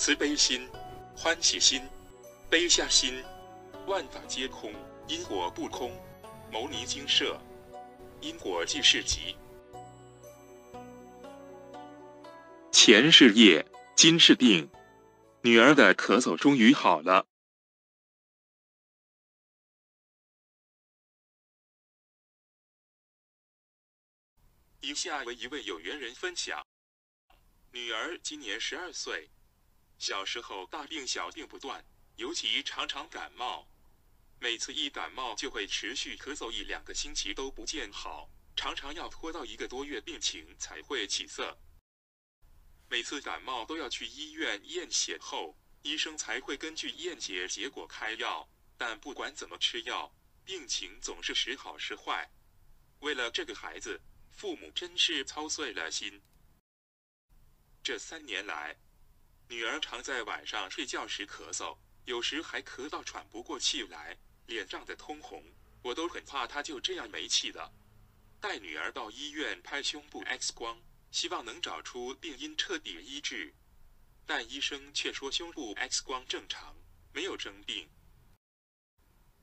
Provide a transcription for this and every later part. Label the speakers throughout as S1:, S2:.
S1: 慈悲心、欢喜心、悲下心，万法皆空，因果不空。牟尼精舍，因果即是集。前世业，今世定。女儿的咳嗽终于好了。以下为一位有缘人分享：女儿今年十二岁。小时候大病小病不断，尤其常常感冒，每次一感冒就会持续咳嗽一两个星期都不见好，常常要拖到一个多月病情才会起色。每次感冒都要去医院验血后，医生才会根据验血结果开药。但不管怎么吃药，病情总是时好时坏。为了这个孩子，父母真是操碎了心。这三年来，女儿常在晚上睡觉时咳嗽，有时还咳到喘不过气来，脸涨得通红，我都很怕她就这样没气了。带女儿到医院拍胸部 X 光，希望能找出病因，彻底医治，但医生却说胸部 X 光正常，没有生病。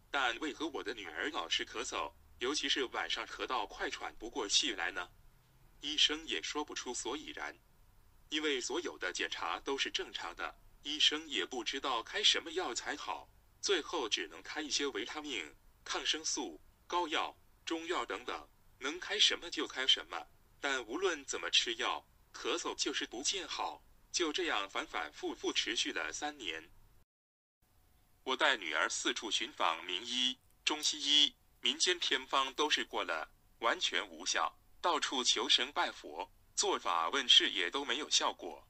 S1: 但为何我的女儿老是咳嗽，尤其是晚上咳到快喘不过气来呢？医生也说不出所以然。因为所有的检查都是正常的，医生也不知道开什么药才好，最后只能开一些维他命、抗生素、膏药、中药等等，能开什么就开什么。但无论怎么吃药，咳嗽就是不见好，就这样反反复复持续了三年。我带女儿四处寻访名医、中西医、民间偏方，都试过了，完全无效，到处求神拜佛。做法问事也都没有效果，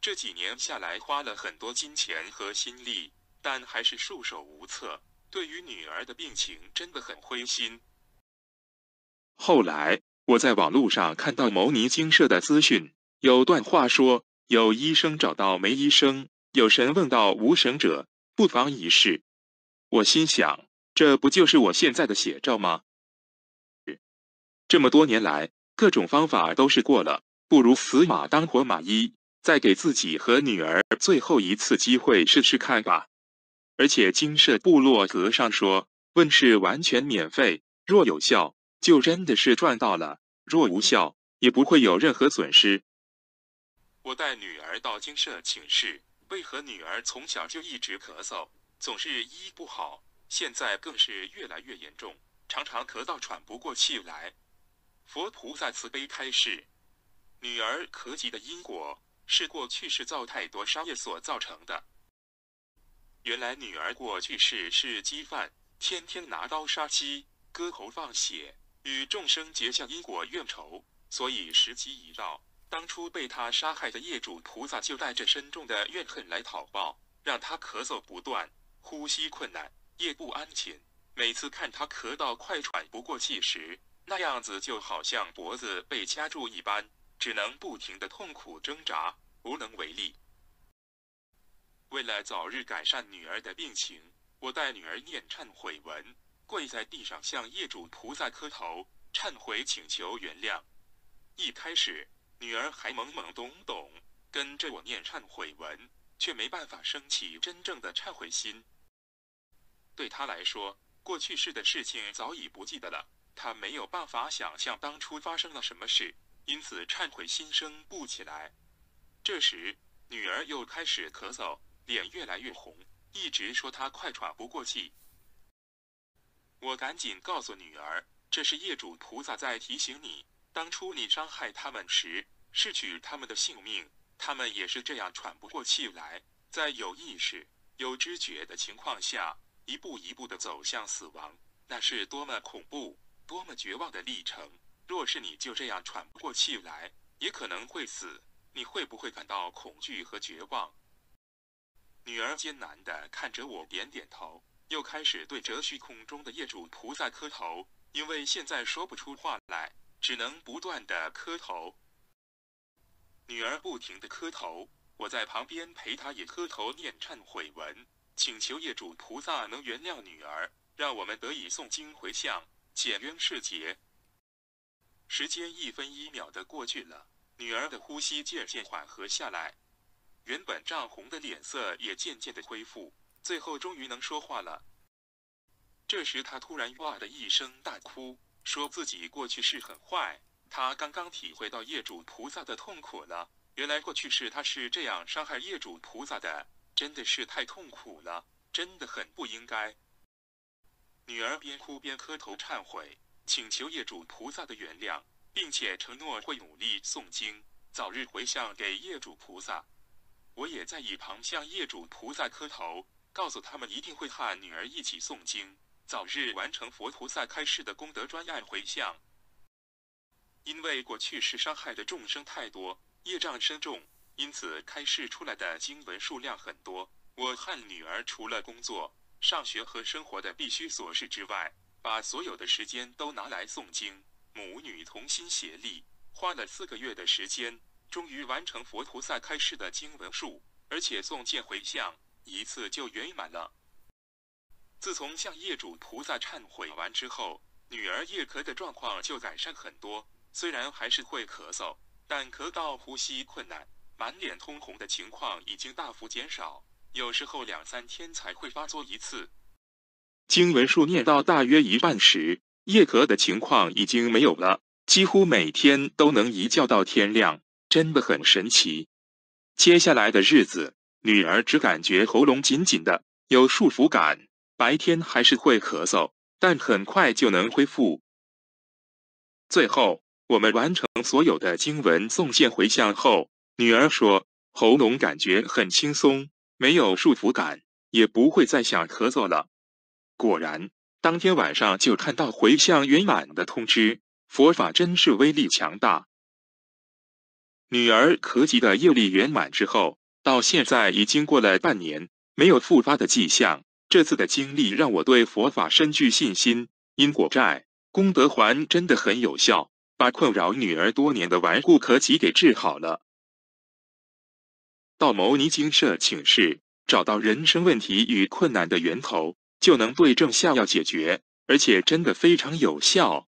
S1: 这几年下来花了很多金钱和心力，但还是束手无策。对于女儿的病情真的很灰心。后来我在网络上看到牟尼精舍的资讯，有段话说：有医生找到没医生，有神问到无神者，不妨一试。我心想，这不就是我现在的写照吗？这么多年来。各种方法都试过了，不如死马当活马医，再给自己和女儿最后一次机会试试看吧。而且精舍部落格上说，问事完全免费，若有效，就真的是赚到了；若无效，也不会有任何损失。我带女儿到精舍请示，为何女儿从小就一直咳嗽，总是医不好，现在更是越来越严重，常常咳到喘不过气来。佛菩萨慈悲开示，女儿咳疾的因果是过去世造太多杀业所造成的。原来女儿过去世是鸡贩，天天拿刀杀鸡，割喉放血，与众生结下因果怨仇，所以时机一到，当初被她杀害的业主菩萨就带着深重的怨恨来讨报，让她咳嗽不断，呼吸困难，夜不安寝。每次看她咳到快喘不过气时，那样子就好像脖子被掐住一般，只能不停的痛苦挣扎，无能为力。为了早日改善女儿的病情，我带女儿念忏悔文，跪在地上向业主菩萨磕头，忏悔请求原谅。一开始，女儿还懵懵懂懂，跟着我念忏悔文，却没办法升起真正的忏悔心。对她来说，过去式的事情早已不记得了。他没有办法想象当初发生了什么事，因此忏悔心生不起来。这时，女儿又开始咳嗽，脸越来越红，一直说她快喘不过气。我赶紧告诉女儿，这是业主菩萨在提醒你，当初你伤害他们时，失去他们的性命，他们也是这样喘不过气来，在有意识、有知觉的情况下，一步一步地走向死亡，那是多么恐怖！多么绝望的历程！若是你就这样喘不过气来，也可能会死，你会不会感到恐惧和绝望？女儿艰难地看着我，点点头，又开始对着虚空中的业主菩萨磕头，因为现在说不出话来，只能不断地磕头。女儿不停地磕头，我在旁边陪她也磕头念忏悔文，请求业主菩萨能原谅女儿，让我们得以诵经回向。减冤释结。时间一分一秒的过去了，女儿的呼吸渐渐缓和下来。原本涨红的脸色也渐渐的恢复，最后终于能说话了。这时他突然哇的一声大哭，说自己过去是很坏，他刚刚体会到业主菩萨的痛苦了。原来过去世他是这样伤害业主菩萨的，真的是太痛苦了，真的很不应该。女儿边哭边磕头忏悔，请求业主菩萨的原谅，并且承诺会努力诵经，早日回向给业主菩萨。我也在一旁向业主菩萨磕头，告诉他们一定会和女儿一起诵经，早日完成佛菩萨开示的功德专案回向。因为过去世伤害的众生太多，业障深重，因此开示出来的经文数量很多。我和女儿除了工作，上学和生活的必须琐事之外，把所有的时间都拿来诵经，母女同心协力，花了四个月的时间，终于完成佛菩萨开示的经文数，而且诵经回向一次就圆满了。自从向业主菩萨忏悔完之后，女儿叶咳的状况就改善很多，虽然还是会咳嗽，但咳到呼吸困难、满脸通红的情况已经大幅减少。有时候两三天才会发作一次。经文数念到大约一半时，叶咳的情况已经没有了，几乎每天都能一觉到天亮，真的很神奇。接下来的日子，女儿只感觉喉咙紧紧的，有束缚感，白天还是会咳嗽，但很快就能恢复。最后，我们完成所有的经文诵经回向后，女儿说喉咙感觉很轻松。没有束缚感，也不会再想咳嗽了。果然，当天晚上就看到回向圆满的通知。佛法真是威力强大。女儿咳疾的业力圆满之后，到现在已经过了半年，没有复发的迹象。这次的经历让我对佛法深具信心。因果债、功德还真的很有效，把困扰女儿多年的顽固咳疾给治好了。到牟尼精舍请示，找到人生问题与困难的源头，就能对症下药解决，而且真的非常有效。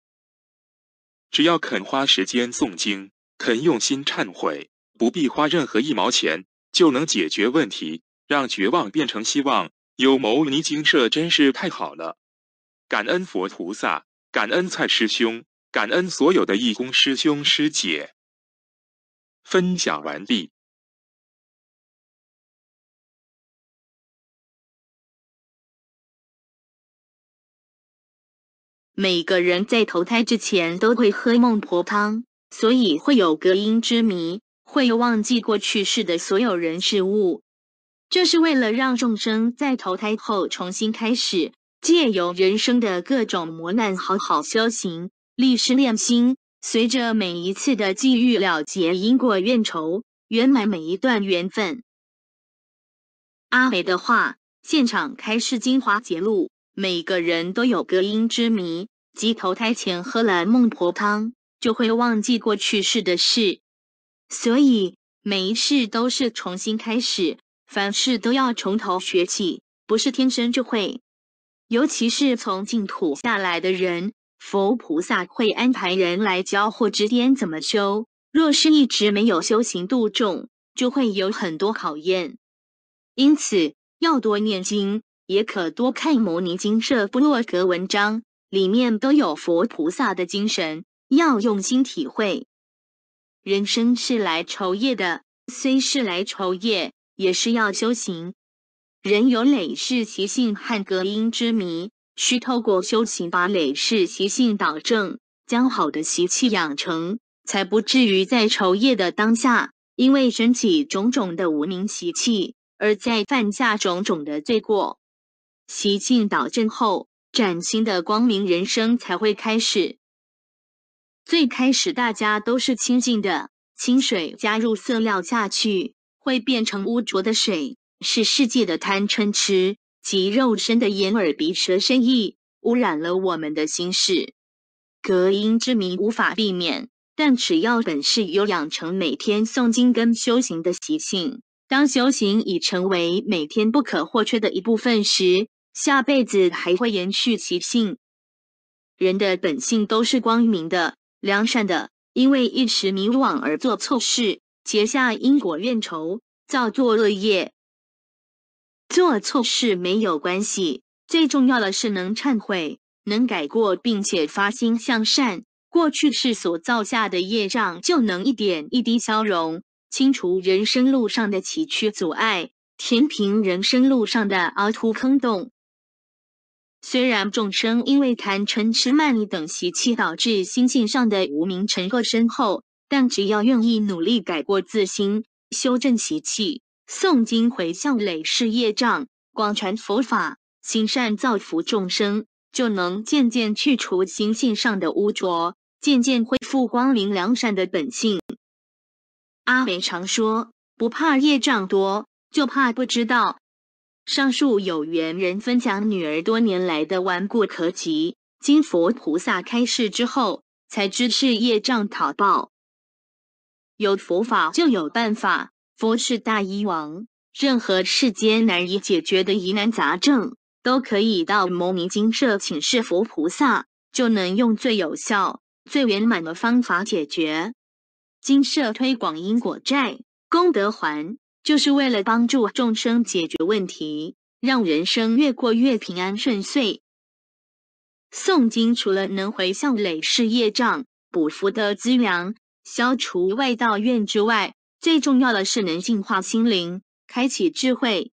S1: 只要肯花时间诵经，肯用心忏悔，不必花任何一毛钱，就能解决问题，让绝望变成希望。有牟尼精舍真是太好了，感恩佛菩萨，感恩蔡师兄，感恩所有的义工师兄师姐。分享完毕。
S2: 每个人在投胎之前都会喝孟婆汤，所以会有隔阴之谜，会忘记过去世的所有人事物。这是为了让众生在投胎后重新开始，借由人生的各种磨难，好好修行，立誓练心，随着每一次的际遇了结因果怨仇，圆满每一段缘分。阿美的话，现场开示精华节录。每个人都有隔阴之谜，即投胎前喝了孟婆汤，就会忘记过去世的事。所以每一世都是重新开始，凡事都要从头学起，不是天生就会。尤其是从净土下来的人，佛菩萨会安排人来教或指点怎么修。若是一直没有修行度众，就会有很多考验。因此要多念经。也可多看摩尼精舍部落格文章，里面都有佛菩萨的精神，要用心体会。人生是来酬业的，虽是来酬业，也是要修行。人有累世习性和隔阴之谜，需透过修行把累世习性导正，将好的习气养成，才不至于在酬业的当下，因为升起种种的无明习气，而再犯下种种的罪过。习性导正后，崭新的光明人生才会开始。最开始大家都是清净的，清水加入色料下去，会变成污浊的水，是世界的贪嗔痴及肉身的眼耳鼻舌身意，污染了我们的心事。隔阴之谜无法避免，但只要本事有养成每天诵经跟修行的习性，当修行已成为每天不可或缺的一部分时，下辈子还会延续习性。人的本性都是光明的、良善的，因为一时迷惘而做错事，结下因果怨仇，造作恶业。做错事没有关系，最重要的是能忏悔，能改过，并且发心向善，过去世所造下的业障就能一点一滴消融，清除人生路上的崎岖阻碍，填平人生路上的凹凸坑洞。虽然众生因为贪嗔痴慢疑等习气导致心性上的无明尘垢深厚，但只要愿意努力改过自新，修正习气。诵经回向累世业障，广传佛法，行善造福众生，就能渐渐去除心性上的污浊，渐渐恢复光明良善的本性。阿美常说，不怕业障多，就怕不知道。上述有缘人分享女儿多年来的顽固苛疾，经佛菩萨开示之后，才知是业障讨报。有佛法就有办法。佛是大医王，任何世间难以解决的疑难杂症，都可以到牟尼精舍请示佛菩萨，就能用最有效、最圆满的方法解决。精舍推广因果债、功德还，就是为了帮助众生解决问题，让人生越过越平安顺遂。诵经除了能回向累世业障、补福德资粮、消除外道怨之外，最重要的是能净化心灵，开启智慧。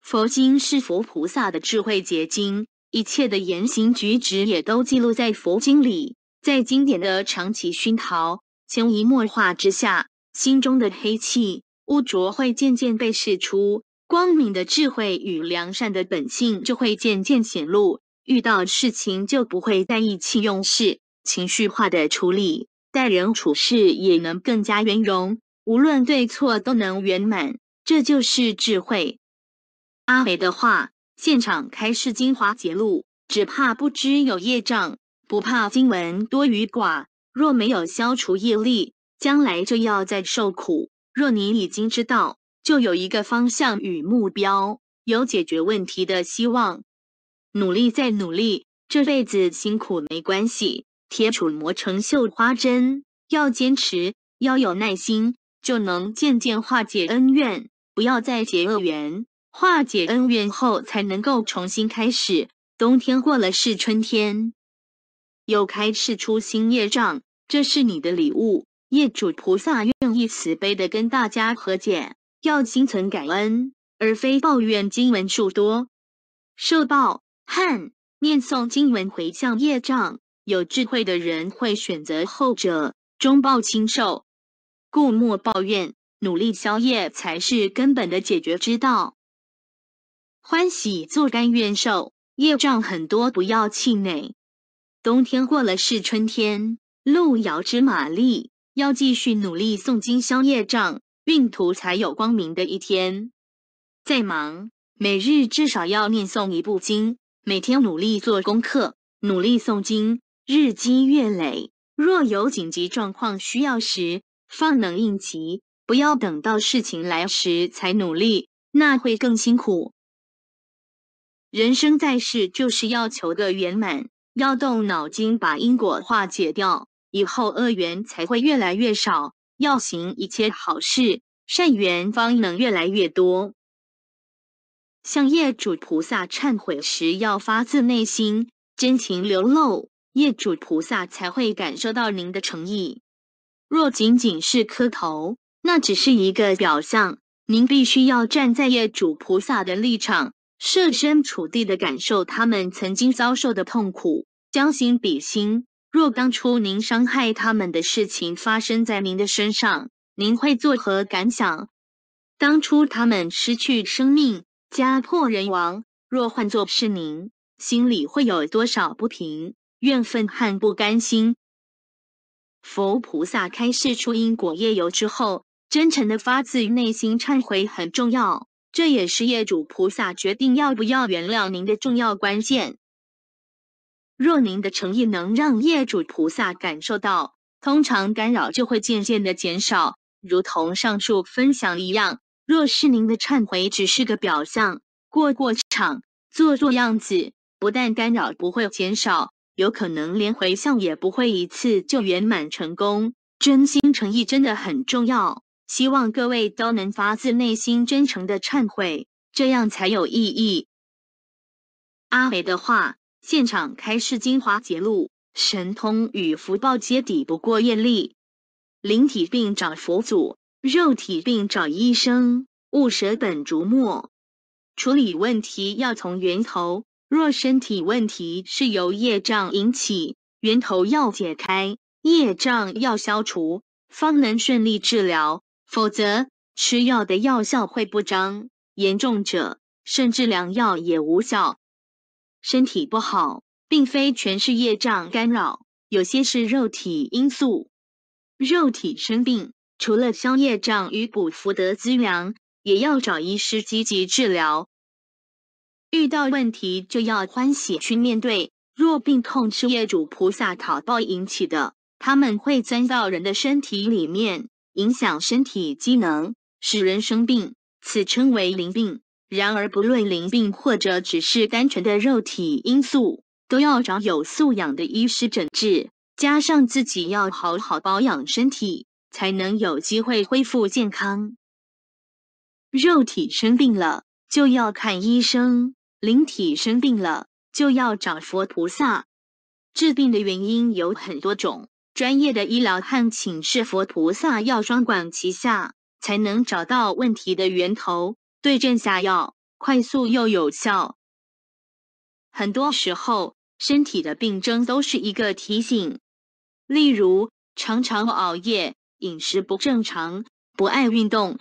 S2: 佛经是佛菩萨的智慧结晶，一切的言行举止也都记录在佛经里。在经典的长期熏陶、潜移默化之下，心中的黑气污浊会渐渐被释出，光明的智慧与良善的本性就会渐渐显露。遇到事情就不会再意气用事、情绪化的处理。待人处事也能更加圆融，无论对错都能圆满，这就是智慧。阿美的话，现场开示精华节录，只怕不知有业障，不怕经文多与寡。若没有消除业力，将来就要再受苦。若你已经知道，就有一个方向与目标，有解决问题的希望。努力再努力，这辈子辛苦没关系。铁杵磨成绣花针，要坚持，要有耐心，就能渐渐化解恩怨。不要再结恶缘，化解恩怨后，才能够重新开始。冬天过了是春天，又开始出新业障，这是你的礼物。业主菩萨愿意慈悲的跟大家和解，要心存感恩，而非抱怨经文数多。受报和念诵经文回向业障。有智慧的人会选择后者，终报轻受，故莫抱怨，努力消业才是根本的解决之道。欢喜做甘愿受，业障很多不要气馁。冬天过了是春天，路遥知马力，要继续努力诵经消业障，运途才有光明的一天。再忙，每日至少要念诵一部经，每天努力做功课，努力诵经。日积月累，若有紧急状况需要时，方能应急。不要等到事情来时才努力，那会更辛苦。人生在世，就是要求个圆满，要动脑筋把因果化解掉，以后恶缘才会越来越少。要行一切好事，善缘方能越来越多。向业主菩萨忏悔时，要发自内心，真情流露。业主菩萨才会感受到您的诚意。若仅仅是磕头，那只是一个表象。您必须要站在业主菩萨的立场，设身处地的感受他们曾经遭受的痛苦，将心比心。若当初您伤害他们的事情发生在您的身上，您会作何感想？当初他们失去生命，家破人亡，若换作是您，心里会有多少不平？怨愤和不甘心，佛菩萨开示出因果业由之后，真诚的发自内心忏悔很重要，这也是业主菩萨决定要不要原谅您的重要关键。若您的诚意能让业主菩萨感受到，通常干扰就会渐渐的减少，如同上述分享一样。若是您的忏悔只是个表象，过过场，做做样子，不但干扰不会减少。有可能连回向也不会一次就圆满成功，真心诚意真的很重要。希望各位都能发自内心真诚的忏悔，这样才有意义。阿美的话，现场开示精华节录，神通与福报皆抵不过业力。灵体病找佛祖，肉体病找医生，勿舍本逐末。处理问题要从源头，若身体问题是由业障引起，源头要解开，业障要消除，方能顺利治疗。否则，吃药的药效会不彰，严重者甚至良药也无效。身体不好，并非全是业障干扰，有些是肉体因素。肉体生病，除了消业障与补福德资粮，也要找医师积极治疗。遇到问题就要欢喜去面对。若病痛是业主菩萨讨报引起的，他们会钻到人的身体里面。影响身体机能，使人生病，此称为灵病。然而，不论灵病或者只是单纯的肉体因素，都要找有素养的医师诊治。加上自己要好好保养身体，才能有机会恢复健康。肉体生病了，就要看医生；灵体生病了，就要找佛菩萨。治病的原因有很多种。专业的医疗和请示佛菩萨要双管齐下，才能找到问题的源头，对症下药，快速又有效。很多时候，身体的病症都是一个提醒，例如常常熬夜、饮食不正常、不爱运动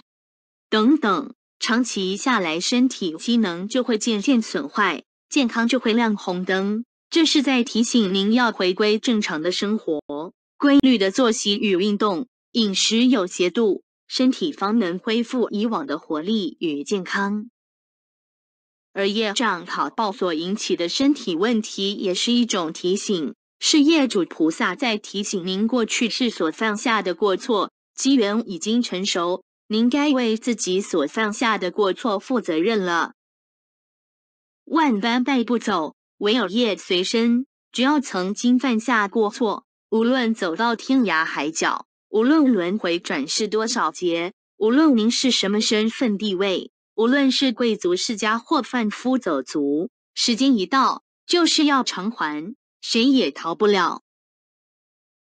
S2: 等等，长期下来，身体机能就会渐渐损坏，健康就会亮红灯，这是在提醒您要回归正常的生活。规律的作息与运动，饮食有节度，身体方能恢复以往的活力与健康。而业障讨报所引起的身体问题，也是一种提醒，是业主菩萨在提醒您过去世所犯下的过错，机缘已经成熟，您该为自己所犯下的过错负责任了。万般带不走，唯有业随身。只要曾经犯下过错。无论走到天涯海角，无论轮回转世多少劫，无论您是什么身份地位，无论是贵族世家或贩夫走卒，时间一到，就是要偿还，谁也逃不了。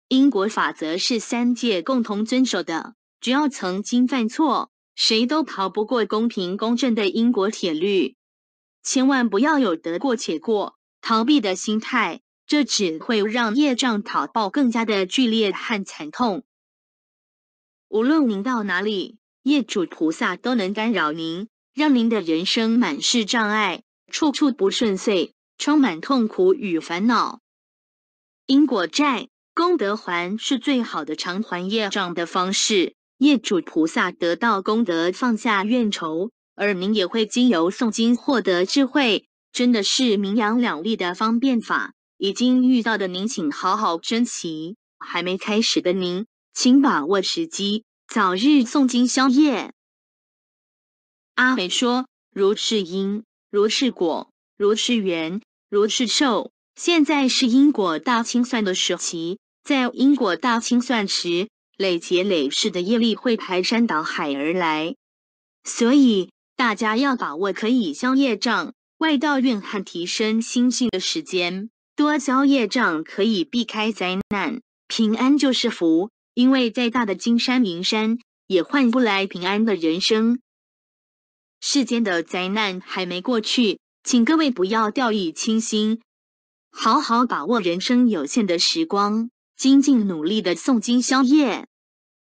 S2: 因果法则是三界共同遵守的，只要曾经犯错，谁都逃不过公平公正的因果铁律。千万不要有得过且过、逃避的心态。这只会让业障讨报更加的剧烈和惨痛。无论您到哪里，业主菩萨都能干扰您，让您的人生满是障碍，处处不顺遂，充满痛苦与烦恼。因果债、功德还是最好的偿还业障的方式。业主菩萨得到功德，放下怨仇，而您也会经由诵经获得智慧，真的是名扬两利的方便法。已经遇到的您，请好好珍惜；还没开始的您，请把握时机，早日诵经消业。阿美说：“如是因，如是果，如是缘，如是受。现在是因果大清算的时期，在因果大清算时，累劫累世的业力会排山倒海而来，所以大家要把握可以消业障、外道怨恨、提升心性的时间。”多消业障可以避开灾难，平安就是福。因为再大的金山银山也换不来平安的人生。世间的灾难还没过去，请各位不要掉以轻心，好好把握人生有限的时光，精进努力的诵经消业。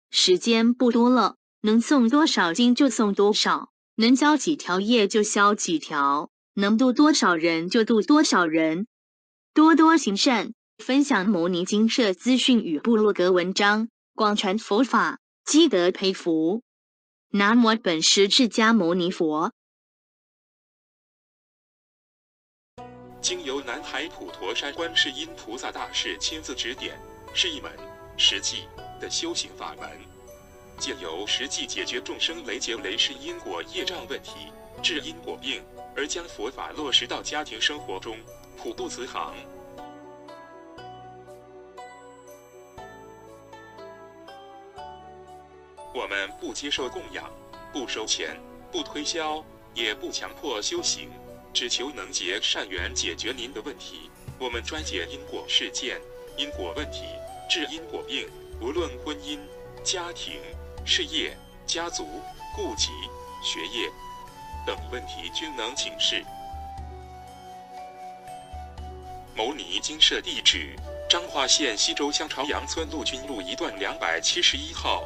S2: 时间不多了，能诵多少经就诵多少，能消几条业就消几条，能度多少人就度多少人。多多行善，分享牟尼精舍资讯与部落格文章，广传佛法，积德培福。南无本师释迦牟尼佛。
S1: 经由南海普陀山观世音菩萨大士亲自指点，是一门实际的修行法门，借由实际解决众生累劫累世因果业障问题，治因果病，而将佛法落实到家庭生活中。普渡慈航。不接受供养，不收钱，不推销，也不强迫修行，只求能结善缘，解决您的问题。我们专解因果事件、因果问题，治因果病，无论婚姻、家庭、事业、家族、户籍、学业等问题，均能请示。牟尼精舍地址：彰化县西州乡朝阳村陆军路一段两百七十一号。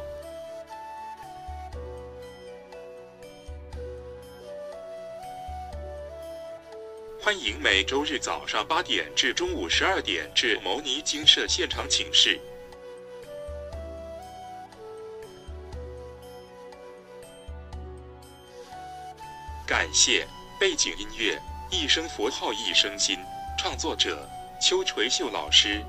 S1: 欢迎每周日早上八点至中午十二点至牟尼精舍现场请示。感谢背景音乐《一声佛号一声心》，创作者邱垂秀老师。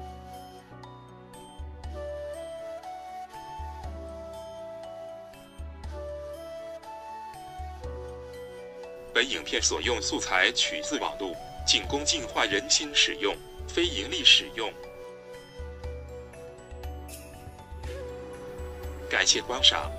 S1: 影片所用素材取自网络，仅供净化人心使用，非盈利使用。感谢观赏。